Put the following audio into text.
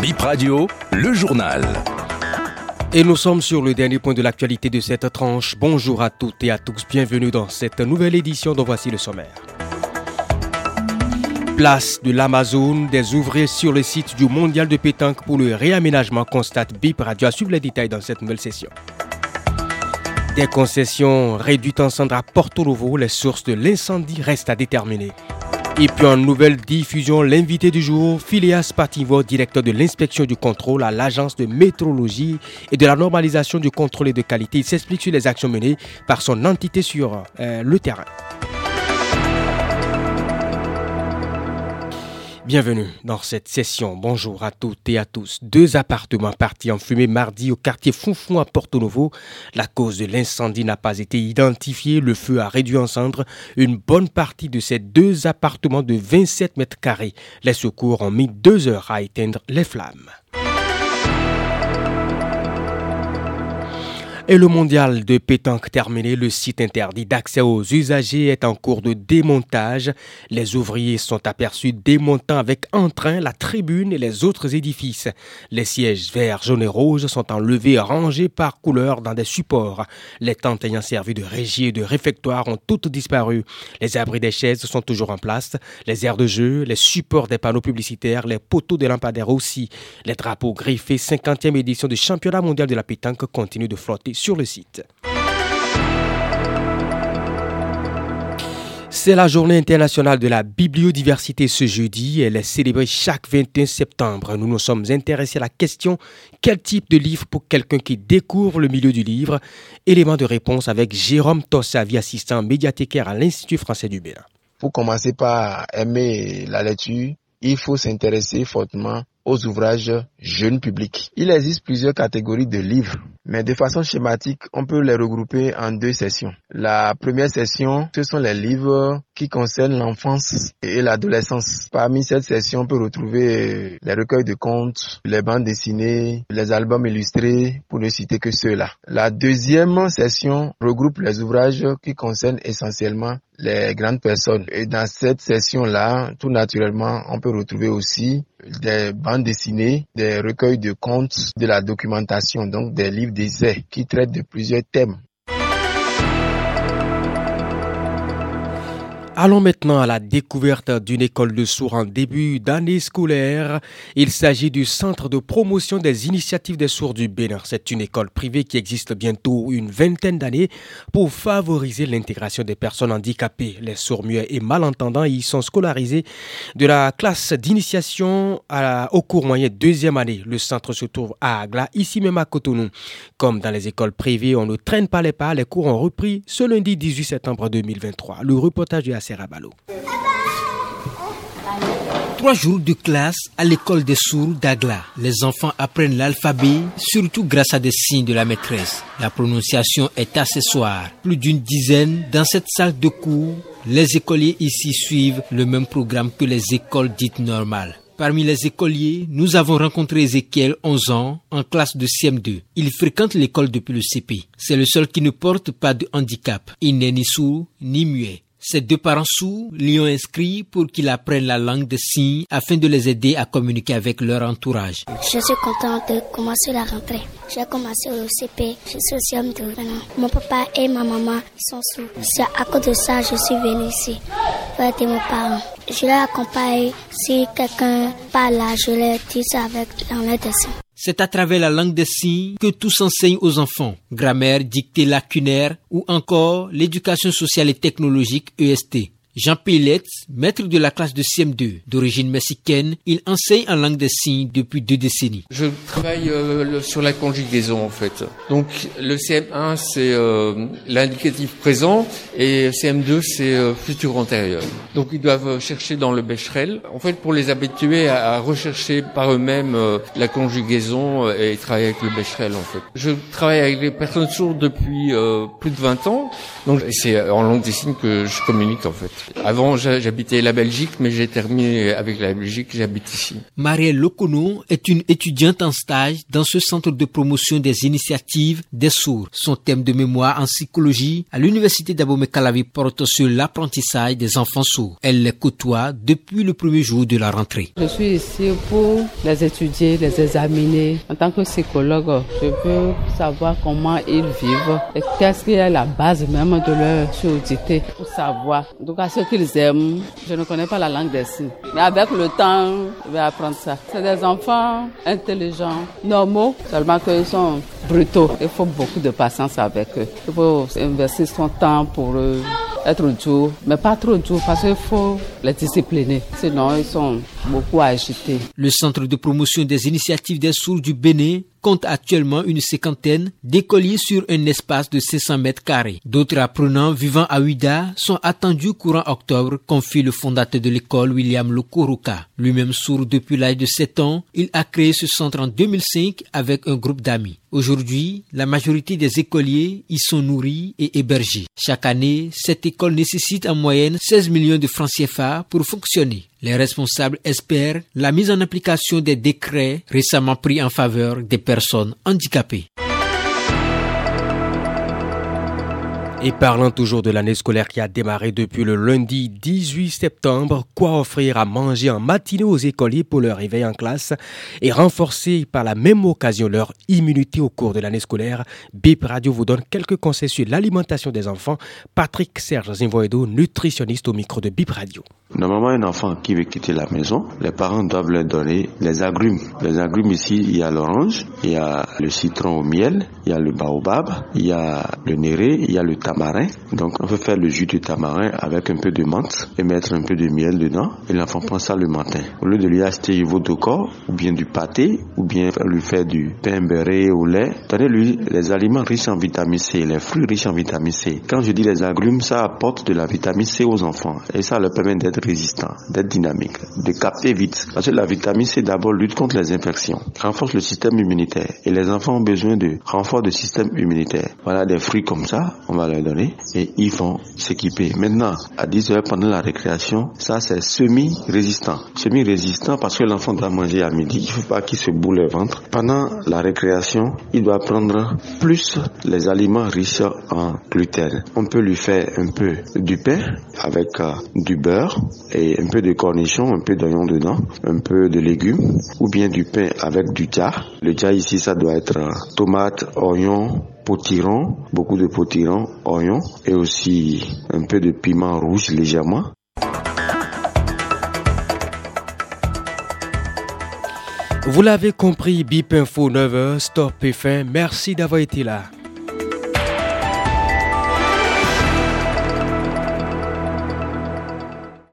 Bip Radio, le journal. Et nous sommes sur le dernier point de l'actualité de cette tranche. Bonjour à toutes et à tous, bienvenue dans cette nouvelle édition dont voici le sommaire. Place de l'Amazon, des ouvriers sur le site du Mondial de pétanque pour le réaménagement constate BIP Radio à suivre les détails dans cette nouvelle session. Des concessions réduites en cendres à Porto Novo, les sources de l'incendie restent à déterminer. Et puis en nouvelle diffusion, l'invité du jour, Phileas Pativo, directeur de l'inspection du contrôle à l'agence de métrologie et de la normalisation du contrôle de qualité. Il s'explique sur les actions menées par son entité sur euh, le terrain. Bienvenue dans cette session. Bonjour à toutes et à tous. Deux appartements partis en fumée mardi au quartier Foufou à Porto Novo. La cause de l'incendie n'a pas été identifiée. Le feu a réduit en cendres une bonne partie de ces deux appartements de 27 mètres carrés. Les secours ont mis deux heures à éteindre les flammes. Et le mondial de pétanque terminé, le site interdit d'accès aux usagers est en cours de démontage. Les ouvriers sont aperçus démontant avec entrain la tribune et les autres édifices. Les sièges verts, jaunes et rouges sont enlevés rangés par couleur dans des supports. Les tentes ayant servi de régie et de réfectoire ont toutes disparu. Les abris des chaises sont toujours en place. Les aires de jeu, les supports des panneaux publicitaires, les poteaux des lampadaires aussi. Les drapeaux griffés 50e édition du championnat mondial de la pétanque continuent de flotter sur le site. C'est la journée internationale de la bibliodiversité ce jeudi. Elle est célébrée chaque 21 septembre. Nous nous sommes intéressés à la question quel type de livre pour quelqu'un qui découvre le milieu du livre? Élément de réponse avec Jérôme Tossavi, assistant médiathécaire à l'Institut français du Bénin. Pour commencer par aimer la lecture, il faut s'intéresser fortement aux ouvrages jeunes publics. Il existe plusieurs catégories de livres, mais de façon schématique, on peut les regrouper en deux sessions. La première session, ce sont les livres qui concernent l'enfance et l'adolescence. Parmi cette session, on peut retrouver les recueils de contes, les bandes dessinées, les albums illustrés, pour ne citer que ceux-là. La deuxième session regroupe les ouvrages qui concernent essentiellement les grandes personnes. Et dans cette session-là, tout naturellement, on peut retrouver aussi des bandes dessinées, des recueils de contes, de la documentation, donc des livres qui traitent de plusieurs thèmes. Allons maintenant à la découverte d'une école de sourds en début d'année scolaire. Il s'agit du Centre de promotion des initiatives des sourds du Bénin. C'est une école privée qui existe bientôt une vingtaine d'années pour favoriser l'intégration des personnes handicapées. Les sourds muets et malentendants y sont scolarisés de la classe d'initiation au cours moyen deuxième année. Le centre se trouve à Agla, ici même à Cotonou. Comme dans les écoles privées, on ne traîne pas les pas. Les cours ont repris ce lundi 18 septembre 2023. Le reportage de Trois jours de classe à l'école des sourds d'Agla. Les enfants apprennent l'alphabet, surtout grâce à des signes de la maîtresse. La prononciation est accessoire. Plus d'une dizaine dans cette salle de cours. Les écoliers ici suivent le même programme que les écoles dites normales. Parmi les écoliers, nous avons rencontré Ezekiel, 11 ans, en classe de CM2. Il fréquente l'école depuis le CP. C'est le seul qui ne porte pas de handicap. Il n'est ni sourd ni muet. Ses deux parents sourds l'y ont inscrit pour qu'il apprenne la langue des signes afin de les aider à communiquer avec leur entourage. Je suis contente de commencer la rentrée. J'ai commencé au CP, je suis au CM2 Mon papa et ma maman sont sourds. C'est à cause de ça que je suis venue ici pour aider mes parents. Je les accompagne. Si quelqu'un parle là, je les dis avec langue des signes. C'est à travers la langue des signes que tout s'enseigne aux enfants. Grammaire, dictée lacunaire ou encore l'éducation sociale et technologique EST. Jean Pillet, maître de la classe de CM2 d'origine mexicaine, il enseigne en langue des signes depuis deux décennies. Je travaille euh, sur la conjugaison en fait. Donc le CM1 c'est euh, l'indicatif présent et CM2 c'est euh, futur antérieur. Donc ils doivent chercher dans le Becherel. En fait pour les habituer à, rechercher par eux-mêmes la conjugaison et travailler avec le Becherel en fait. Je travaille avec des personnes sourdes depuis plus de 20 ans. Donc c'est en langue des signes que je communique en fait. Avant, j'habitais la Belgique, mais j'ai terminé avec la Belgique, j'habite ici. Marielle Locono est une étudiante en stage dans ce centre de promotion des initiatives des sourds. Son thème de mémoire en psychologie à l'université d'Abomey-Calavi porte sur l'apprentissage des enfants sourds. Elle les côtoie depuis le premier jour de la rentrée. Je suis ici pour les étudier, les examiner. En tant que psychologue, je veux savoir comment ils vivent et qu'est-ce qui est la base même de leur surdité pour savoir. Donc à ce qu'ils aiment, je ne connais pas la langue des signes. Mais avec le temps, je vais apprendre ça. C'est des enfants intelligents, normaux, seulement qu'ils sont brutaux. Il faut beaucoup de patience avec eux. Il faut investir son temps pour eux être dur, mais pas trop dur parce qu'il faut les discipliner. Sinon, ils sont beaucoup agités. Le Centre de promotion des initiatives des sourds du Bénin compte actuellement une cinquantaine d'écoliers sur un espace de 600 mètres carrés. D'autres apprenants vivant à Ouida sont attendus courant octobre, confie le fondateur de l'école William Lokuruka. Lui-même sourd depuis l'âge de 7 ans, il a créé ce centre en 2005 avec un groupe d'amis. Aujourd'hui, la majorité des écoliers y sont nourris et hébergés. Chaque année, cette école nécessite en moyenne 16 millions de francs CFA pour fonctionner. Les responsables espèrent la mise en application des décrets récemment pris en faveur des personnes handicapées. Et parlant toujours de l'année scolaire qui a démarré depuis le lundi 18 septembre, quoi offrir à manger en matinée aux écoliers pour leur réveil en classe et renforcer par la même occasion leur immunité au cours de l'année scolaire, BIP Radio vous donne quelques conseils sur l'alimentation des enfants. Patrick Serge Zinvoedo, nutritionniste au micro de BIP Radio. Normalement, un enfant qui veut quitter la maison, les parents doivent leur donner les agrumes. Les agrumes ici, il y a l'orange, il y a le citron au miel, il y a le baobab, il y a le néré, il y a le tamarin. Donc, on peut faire le jus de tamarin avec un peu de menthe et mettre un peu de miel dedans. Et l'enfant prend ça le matin. Au lieu de lui acheter du corps, ou bien du pâté, ou bien lui faire du pain beurré au lait, donnez-lui les aliments riches en vitamine C, les fruits riches en vitamine C. Quand je dis les agrumes, ça apporte de la vitamine C aux enfants. Et ça leur permet d'être résistant, d'être dynamique, de capter vite. Parce que la vitamine C d'abord lutte contre les infections, renforce le système immunitaire. Et les enfants ont besoin de renfort de système immunitaire. Voilà des fruits comme ça, donner et ils vont s'équiper. Maintenant, à 10 heures pendant la récréation, ça c'est semi-résistant. Semi-résistant parce que l'enfant doit manger à midi. Il faut pas qu'il se boule le ventre. Pendant la récréation, il doit prendre plus les aliments riches en gluten. On peut lui faire un peu du pain avec euh, du beurre, et un peu de cornichons, un peu d'oignons dedans, un peu de légumes ou bien du pain avec du dia. Le dia ici, ça doit être euh, tomate, oignon, potiron, beaucoup de potiron, oignon et aussi un peu de piment rouge légèrement. Vous l'avez compris, Bip Info 9h, stop et fin. Merci d'avoir été là.